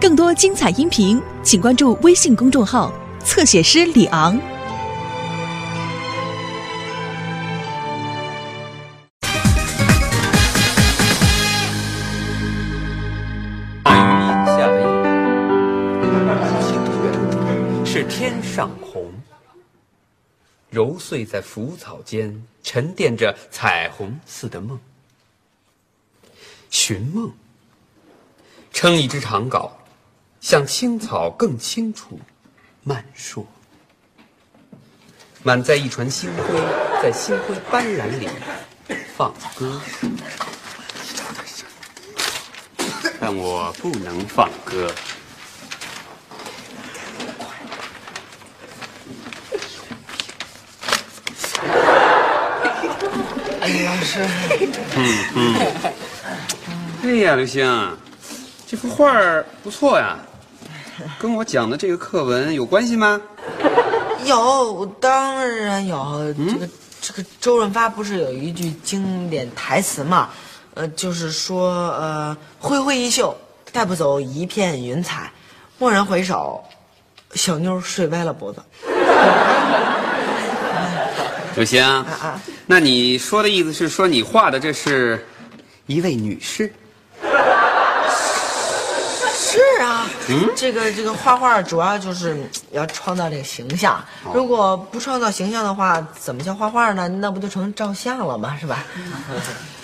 更多精彩音频，请关注微信公众号“侧写师李昂”。大雨下了一星月，是天上红，揉碎在浮草间，沉淀着彩虹似的梦。寻梦，撑一支长篙，向青草更清楚，慢说。满载一船星辉，在星辉斑斓里放歌。但我不能放歌。哎呀，老师，哎呀，刘星，这幅画儿不错呀，跟我讲的这个课文有关系吗？有，当然有。这个这个周润发不是有一句经典台词嘛？呃，就是说，呃，挥挥衣袖，带不走一片云彩，蓦然回首，小妞睡歪了脖子。刘星，啊那你说的意思是说你画的这是一位女士？是啊，这个这个画画主要就是嗯要创造这个形象。如果不创造形象的话，怎么叫画画呢？那不就成照相了吗？是吧？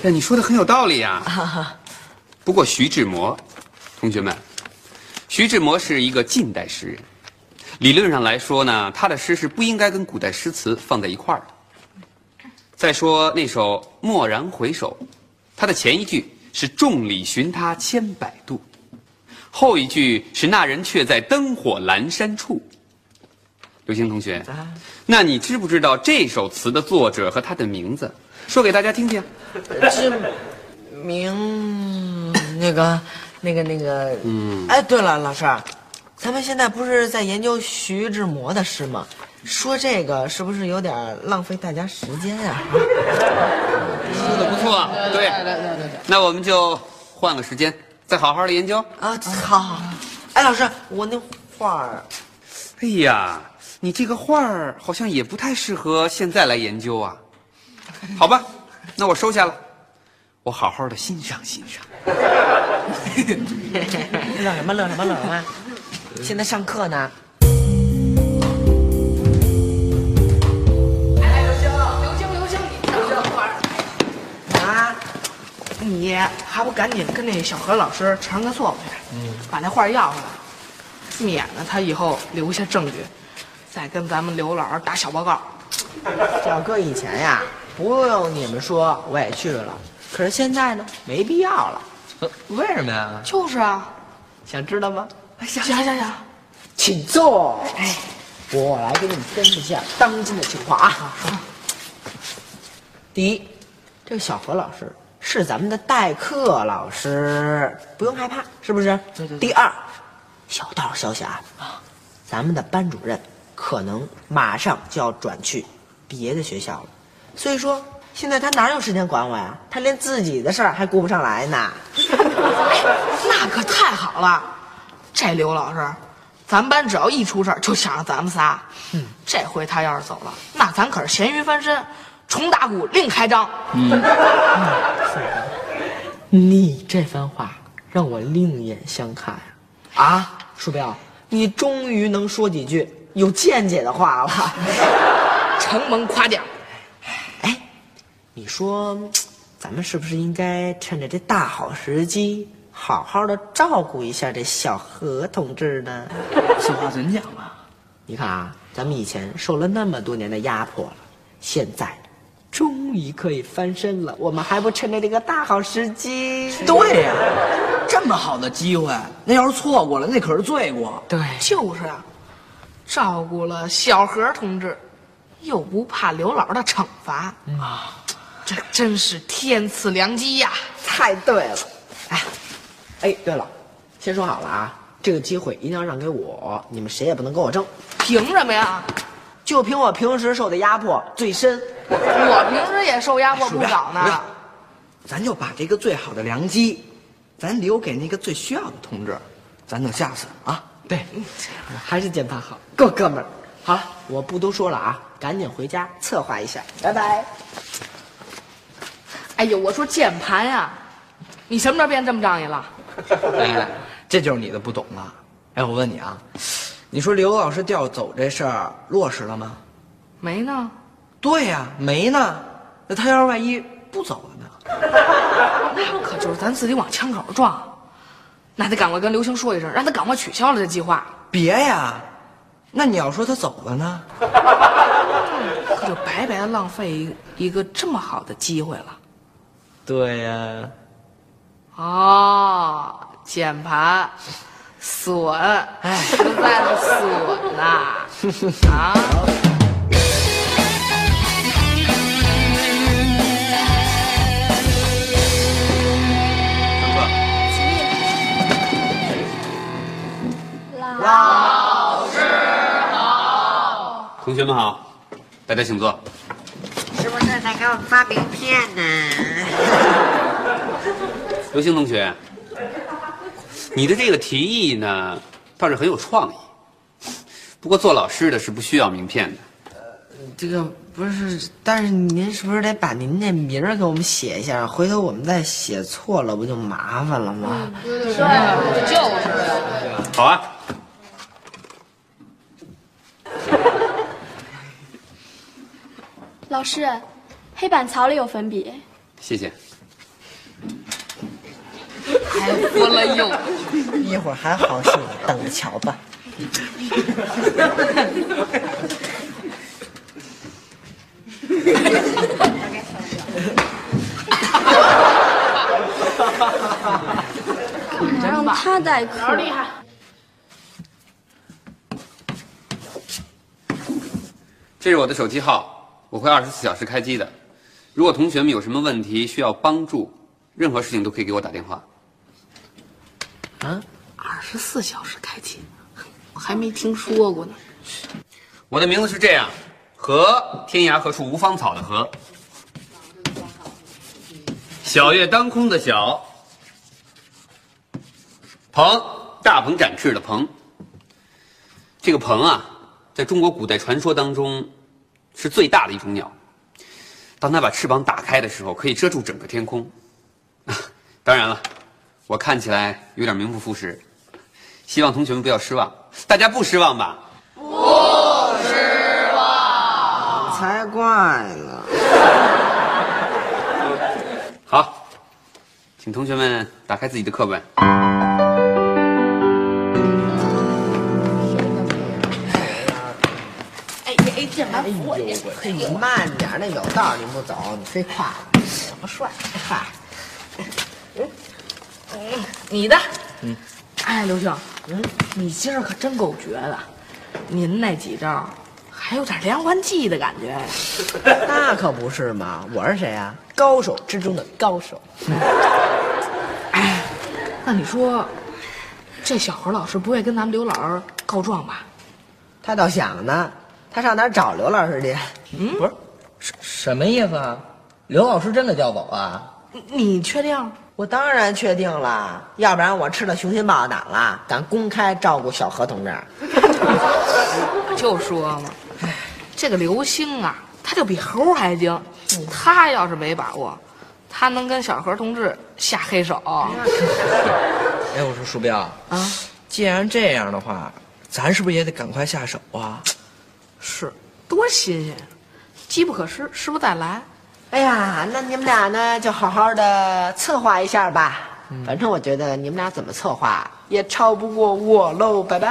哎，你说的很有道理呀。不过徐志摩，同学们，徐志摩是一个近代诗人，理论上来说呢，他的诗是不应该跟古代诗词放在一块儿的。再说那首《蓦然回首》，它的前一句是“众里寻他千百度”，后一句是“那人却在灯火阑珊处”。刘星同学，那你知不知道这首词的作者和他的名字？说给大家听听。这名那个那个那个，嗯，哎，对了，老师，咱们现在不是在研究徐志摩的诗吗？说这个是不是有点浪费大家时间呀、说的不错，对，那我们就换个时间，再好好的研究。啊？好好，哎，老师，我那画儿，哎呀，你这个画儿好像也不太适合现在来研究啊。好吧，那我收下了，我好好的欣赏欣赏。乐什么乐什么乐什么？现在上课呢。你还不赶紧跟那小何老师承认个错误去，把那画要回来，免得他以后留下证据，再跟咱们刘老师打小报告。要搁以前呀，不用你们说，我也去了。可是现在呢，没必要了。为什么呀？就是啊，想知道吗？想想想想，请坐。哎，我来给你们分析一下当今的情况啊。第一，这个小何老师是咱们的代课老师，不用害怕，是不是？对对对第二，小道消息啊，咱们的班主任可能马上就要转去别的学校了，所以说现在他哪有时间管我呀？他连自己的事儿还顾不上来呢。那可太好了，这刘老师，咱班只要一出事儿就想着咱们仨。嗯，这回他要是走了，那咱可是咸鱼翻身，重打鼓另开张。嗯你这番话让我另眼相看呀！啊，鼠标，你终于能说几句有见解的话了。承蒙夸奖。哎，你说，咱们是不是应该趁着这大好时机，好好的照顾一下这小何同志呢？此话怎讲啊？你看啊，咱们以前受了那么多年的压迫了，现在终于可以翻身了，我们还不趁着这个大好时机？对呀、这么好的机会，那要是错过了，那可是罪过。对，就是啊，照顾了小何同志，又不怕刘老的惩罚啊，这真是天赐良机呀！太对了。哎，哎，对了，先说好了啊，这个机会一定要让给我，你们谁也不能跟我争，凭什么呀？就凭我平时受的压迫最深。我平时也受压迫不少呢。咱就把这个最好的良机，咱留给那个最需要的同志。咱等下次啊！对，还是键盘好，够哥们儿。好了，我不多说了啊，赶紧回家策划一下，拜拜。哎呦，我说键盘呀，你什么时候变这么仗义了？哎，这就是你的不懂了。哎，我问你啊，你说刘老师调走这事儿落实了吗？没呢。对呀、没呢。那他要是万一不走了呢？那可就是咱自己往枪口撞，那得赶快跟刘星说一声，让他赶快取消了这计划，别呀，那你要说他走了呢？可就白白浪费一一个这么好的机会了。对呀、哦，键盘损，哎，实在是损呐！啊，上课。同学们好，大家请坐。是不是在给我们发名片呢？刘星同学，你的这个提议呢，倒是很有创意。不过做老师的是不需要名片的。这个不是，但是您是不是得把您那名儿给我们写一下？回头我们再写错了，不就麻烦了吗？对，就是好啊，老师，黑板槽里有粉笔。谢谢。还服了又。一会儿还好戏呢，等着瞧吧。让他代课。厉害。这是我的手机号，我会二十四小时开机的。如果同学们有什么问题需要帮助，任何事情都可以给我打电话。二十四小时开启，我还没听说过呢。我的名字是这样：禾，天涯何处无芳草的禾；小月当空的小；鹏，大鹏展翅的鹏。这个鹏啊，在中国古代传说当中，是最大的一种鸟。当它把翅膀打开的时候，可以遮住整个天空。当然了，我看起来有点名不副实，希望同学们不要失望。大家不失望吧？不失望才怪了！好，请同学们打开自己的课本。哎哎，键盘服我也嘿，你慢点，那有道你不走，你非跨我，什么帅？嗨，你的。嗯。哎，刘兄，嗯，你今儿可真够绝的，您那几招还有点连环计的感觉。那可不是嘛！我是谁呀、高手之中的高手。哎，那你说，这小何老师不会跟咱们刘老师告状吧？他倒想呢，他上哪儿找刘老师去？嗯不是，什什么意思啊？刘老师真的调走啊？你你确定？我当然确定了，要不然我吃了雄心豹胆了，敢公开照顾小何同志。就说嘛，这个刘星啊，他就比猴还精。他要是没把握，他能跟小何同志下黑手。哎，我说鼠标啊，既然这样的话，咱是不是也得赶快下手啊？是，多新鲜！机不可失，失不再来。哎呀，那你们俩呢，就好好的策划一下吧。反正我觉得你们俩怎么策划也超不过我喽。拜拜。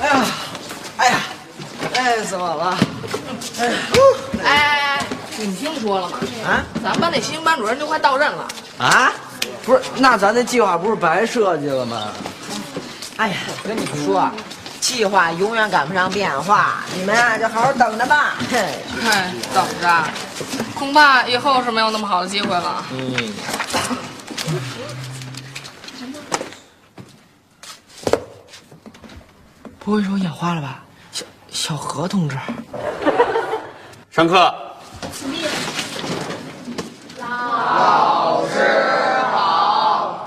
哎呀，哎呀，累死我了！哎哎哎，你们听说了吗？啊咱们班那新班主任就快到任了。啊！不是，那咱这计划不是白设计了吗？哎呀，我跟你们说，计划永远赶不上变化，你们啊就好好等着吧。嘿，哎，等着，恐怕以后是没有那么好的机会了。嗯，不会是我眼花了吧？小小何同志，上课。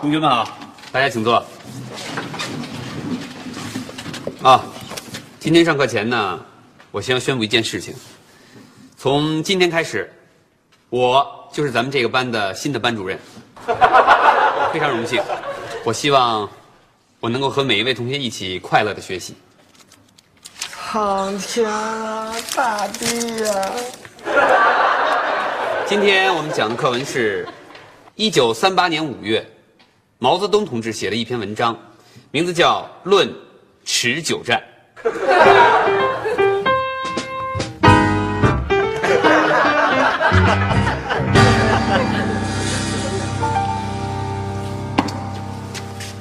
同学们好，大家请坐。啊，今天上课前呢，我先要宣布一件事情。从今天开始，我就是咱们这个班的新的班主任，非常荣幸。我希望我能够和每一位同学一起快乐的学习。苍天啊，大地呀、今天我们讲的课文是，一九三八年五月，毛泽东同志写了一篇文章，名字叫《论持久战》。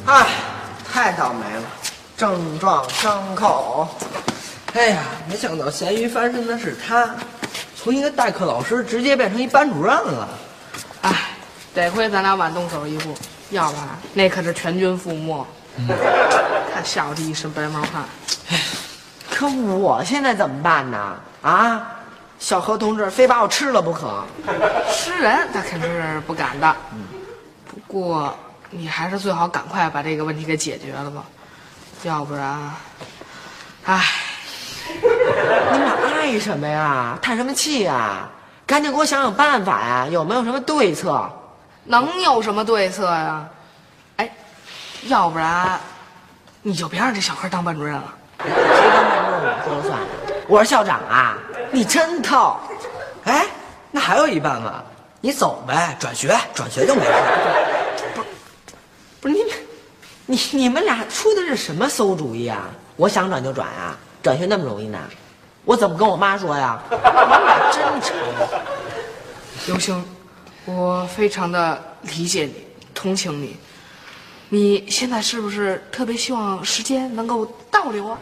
哎，太倒霉了，症状伤口。哎呀，没想到咸鱼翻身的是他，从一个代课老师直接变成一班主任了。哎，得亏咱俩晚动手一步，要不然那可是全军覆没。他吓我这一身白毛汗。可我现在怎么办呢？啊，小何同志非把我吃了不可。吃人他肯定是不敢的。不过你还是最好赶快把这个问题给解决了吧，要不然，唉，你俩爱什么呀？叹什么气呀？赶紧给我想想办法呀！有没有什么对策？能有什么对策呀？哎，要不然你就别让这小孩当班主任了。谁当班主任我说了算？我是校长啊！你真逗。哎，那还有一办法，你走呗，转学，转学就没事。不是你们，你你们俩出的是什么馊主意啊？我想转就转啊？转学那么容易呢？我怎么跟我妈说呀？你们俩真成。刘星，我非常的理解你，同情你。你现在是不是特别希望时间能够倒流啊？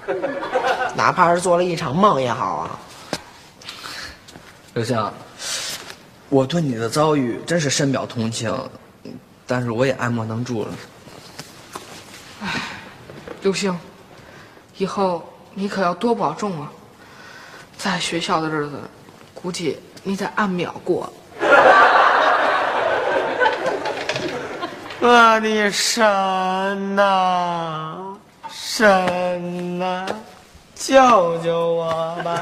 哪怕是做了一场梦也好啊。刘星，我对你的遭遇真是深表同情，但是我也爱莫能助了。刘星，以后你可要多保重啊！在学校的日子，估计你得按秒过。我的神呐，神呐，救救我吧！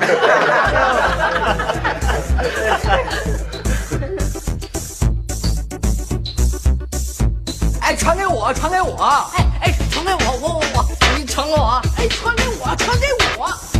哎，传给我，传给我！哎哎，传给我，我我我，你传给我！哎，传给我，传给我！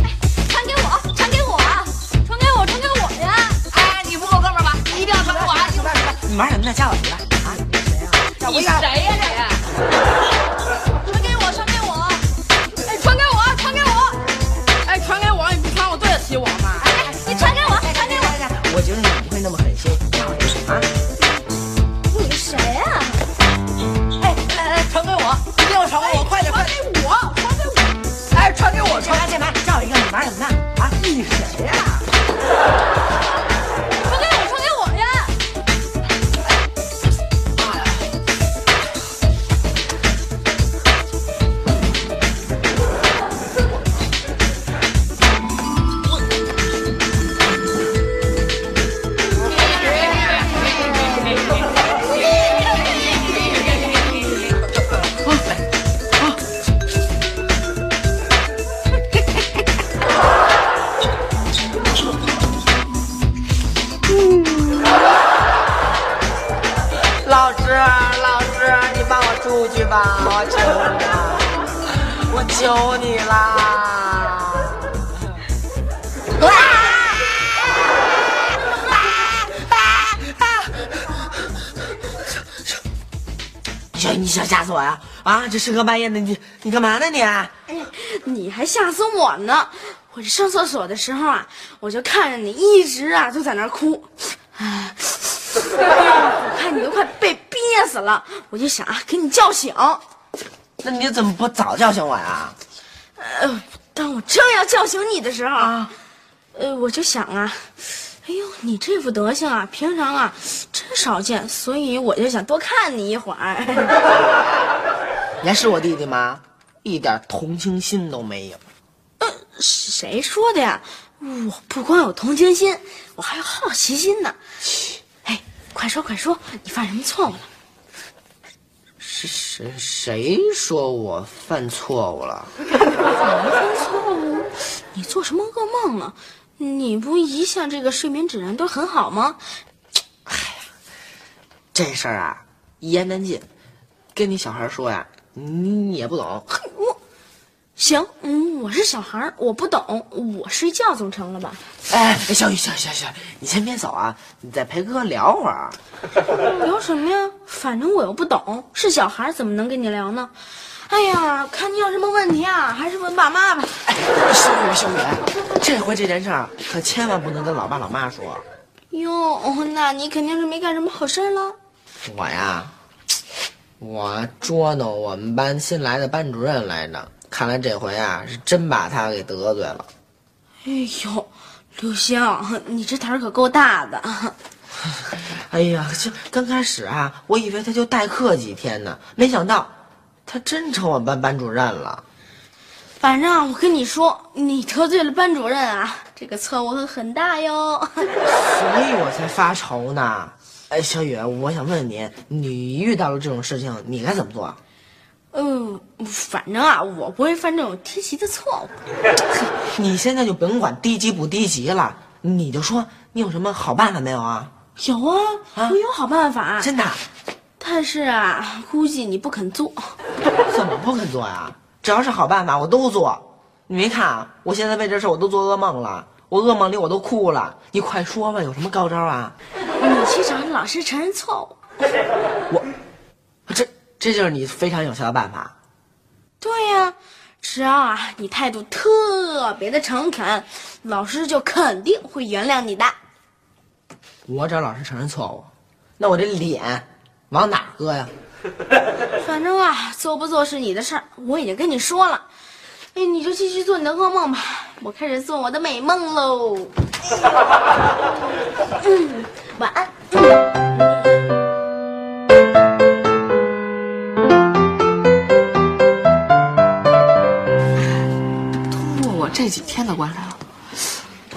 这深更半夜的，你你干嘛呢你？哎呀，你还吓死我呢！我这上厕所的时候啊，我就看着你一直啊就在那儿哭，哎，我看你都快被憋死了，我就想啊给你叫醒。那你怎么不早叫醒我呀？呃，当我正要叫醒你的时候啊，呃，我就想啊，哎呦，你这副德行啊，平常啊真少见，所以我就想多看你一会儿。你还是我弟弟吗？一点同情心都没有。谁说的呀？我不光有同情心，我还有好奇心呢。哎，快说快说，你犯什么错误了？是谁谁说我犯错误了？犯错误？你做什么噩梦了？你不一向这个睡眠质量都很好吗？哎呀这事儿啊，一言难尽。跟你小孩说呀，你也不懂。我，行，嗯，我是小孩儿，我不懂，我睡觉总成了吧？哎，小雨，小雨，小雨，你先别走啊，你再陪哥哥聊会儿。聊什么呀？反正我又不懂，是小孩儿怎么能跟你聊呢？哎呀，看你有什么问题啊，还是问爸妈吧。哎，小雨，小雨，这回这件事儿可千万不能跟老爸老妈说。哟，那你肯定是没干什么好事儿了。我呀，我捉弄我们班新来的班主任来着。看来这回啊，是真把他给得罪了。哎呦，刘星，你这胆儿可够大的。哎呀，这刚开始啊，我以为他就代课几天呢，没想到他真成我们班班主任了。反正啊，我跟你说，你得罪了班主任啊，这个错误会很大哟。所以我才发愁呢。哎，小雨，我想问问你，你遇到了这种事情，你该怎么做？嗯，反正啊，我不会犯这种低级的错误。你现在就甭管低级不低级了，你就说你有什么好办法没有啊？有啊，啊我有好办法。真的？但是啊，估计你不肯做。怎么不肯做呀？只要是好办法，我都做。你没看啊，我现在为这事我都做噩梦了，我噩梦里我都哭了。你快说吧，有什么高招啊？你去找老师承认错误。我，这这就是你非常有效的办法。对呀、只要啊你态度特别的诚恳，老师就肯定会原谅你的。我找老师承认错误，那我这脸往哪搁呀？反正啊，做不做是你的事儿，我已经跟你说了。哎，你就继续做你的噩梦吧，我开始做我的美梦喽。嗯，晚安。通过我这几天的观察，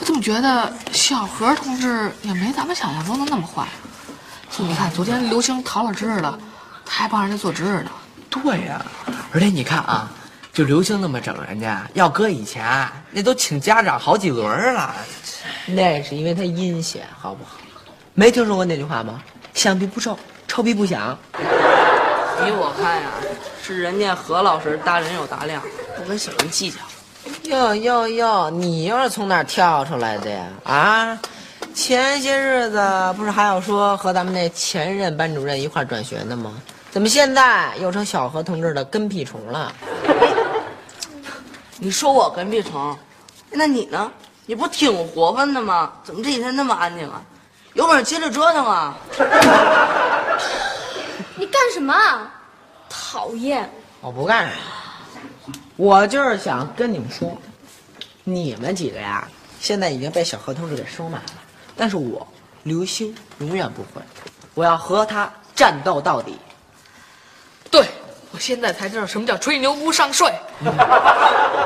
我怎么觉得小何同志也没咱们想象中的那么坏？就你看，昨天刘星逃了值日的，他还帮人家做值日呢。对呀、而且你看啊，就刘星那么整人家，要搁以前那都请家长好几轮了。那是因为他阴险，好不好？没听说过那句话吗？响屁不臭，臭屁不响。依我看呀、是人家何老师大人有大量，不跟小人计较。哟哟哟，你又是从哪儿跳出来的呀？啊，前些日子不是还有说和咱们那前任班主任一块儿转学呢吗？怎么现在又成小何同志的跟屁虫了？你说我跟屁虫，那你呢？你不挺活泛的吗？怎么这几天那么安静啊？有本事接着折腾啊！你干什么？讨厌！我不干什么，我就是想跟你们说，你们几个呀，现在已经被小何同志给收买了，但是我刘星永远不会，我要和他战斗到底。对，我现在才知道什么叫吹牛不上税。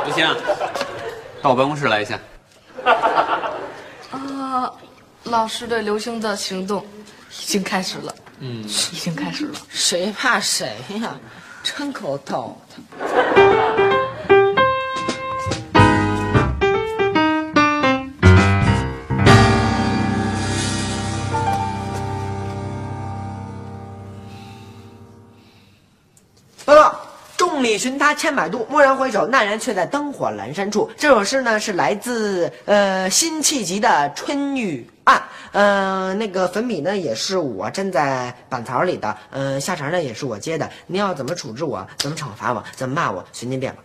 刘星，到我办公室来一下。啊，老师对刘星的行动已经开始了。嗯，已经开始了。谁怕谁呀？真够逗的。报告：众里寻他千百度，蓦然回首，那人却在灯火阑珊处。这首诗呢是来自呃辛弃疾的《春雨案》，呃，那个粉笔呢也是我粘在板槽里的，呃，下茬呢也是我接的。您要怎么处置我，怎么惩罚我，怎么骂我，随您便吧。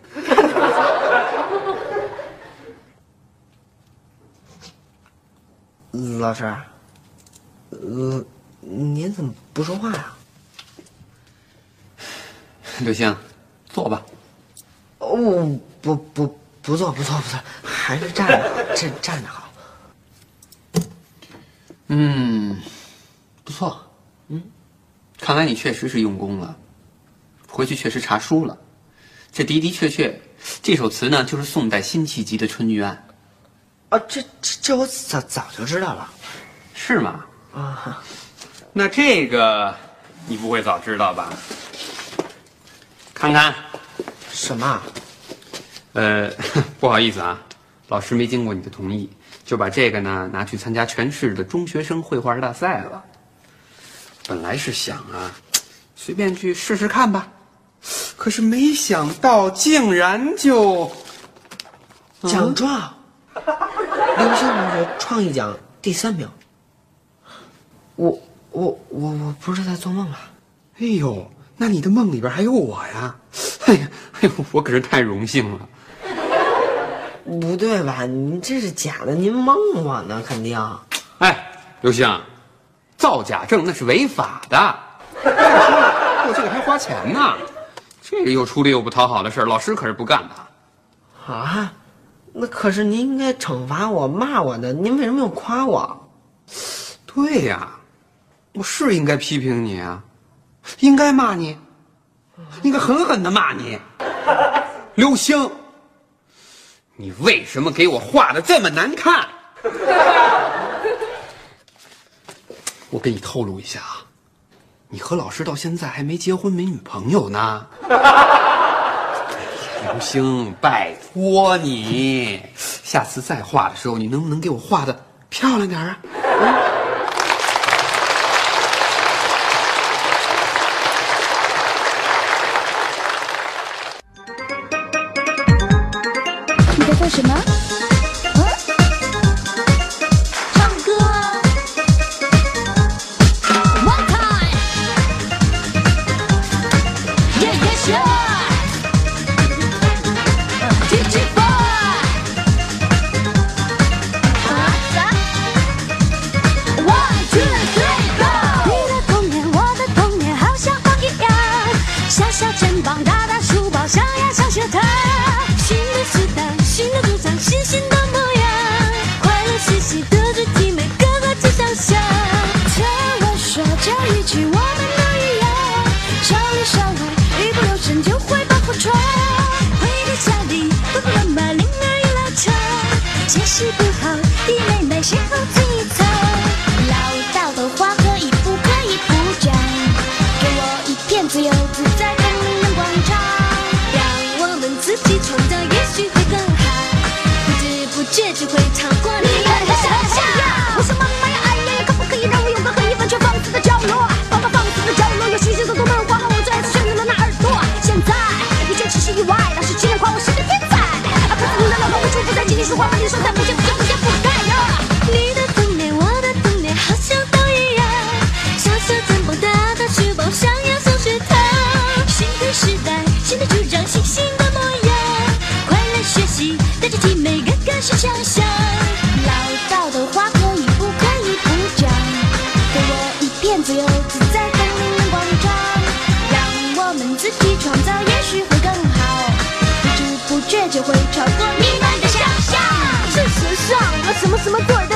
老师，呃，您怎么不说话呀、刘星，坐吧。哦，不不不坐不坐不坐，还是站着站站着好。嗯，不错。嗯，看来你确实是用功了，回去确实查书了。这的的确确，这首词呢就是宋代辛弃疾的《春雨案》。啊，这这这我早早就知道了。是吗？啊，那这个你不会早知道吧？看看，什么？呃，不好意思啊，老师没经过你的同意，就把这个呢拿去参加全市的中学生绘画大赛了。本来是想啊，随便去试试看吧，可是没想到竟然就奖状，刘星同学创意奖第三名。我我我我不是在做梦吧！哎呦，那你的梦里边还有我呀？哎呀，哎呦，我可是太荣幸了。不对吧？您这是假的，您蒙我呢，肯定。哎，刘星，造假证那是违法的，过这个还花钱呢，这个又出力又不讨好的事儿，老师可是不干的。啊，那可是您应该惩罚我、骂我的，您为什么又夸我？对呀，我是应该批评你啊，应该骂你，应该狠狠的骂你，刘星，你为什么给我画的这么难看？我给你透露一下啊，你和老师到现在还没结婚，没女朋友呢。刘星，拜托你，下次再画的时候，你能不能给我画的漂亮点啊？不好，弟妹妹先后听我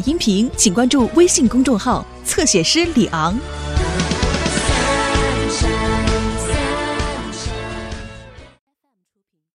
音频，请关注微信公众号“侧写师李昂”。